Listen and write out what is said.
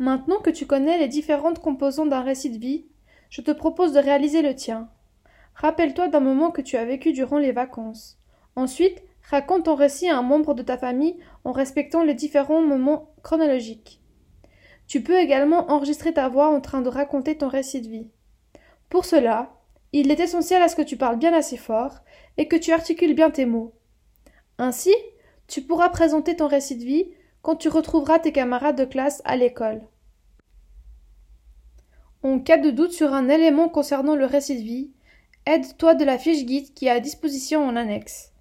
Maintenant que tu connais les différentes composantes d'un récit de vie, je te propose de réaliser le tien. Rappelle-toi d'un moment que tu as vécu durant les vacances. Ensuite, raconte ton récit à un membre de ta famille en respectant les différents moments chronologiques. Tu peux également enregistrer ta voix en train de raconter ton récit de vie. Pour cela, il est essentiel à ce que tu parles bien assez fort et que tu articules bien tes mots. Ainsi, tu pourras présenter ton récit de vie quand tu retrouveras tes camarades de classe à l'école. En cas de doute sur un élément concernant le récit de vie, aide-toi de la fiche guide qui est à disposition en annexe.